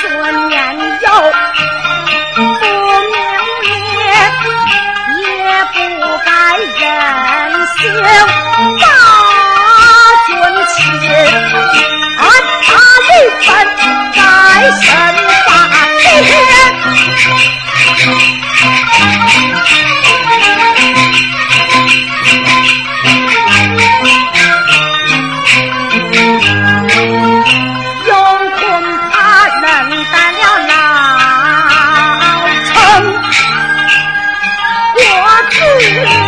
说年幼，不明也也不该任性。大军前，俺大雷本在身旁天。我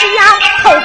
是丫头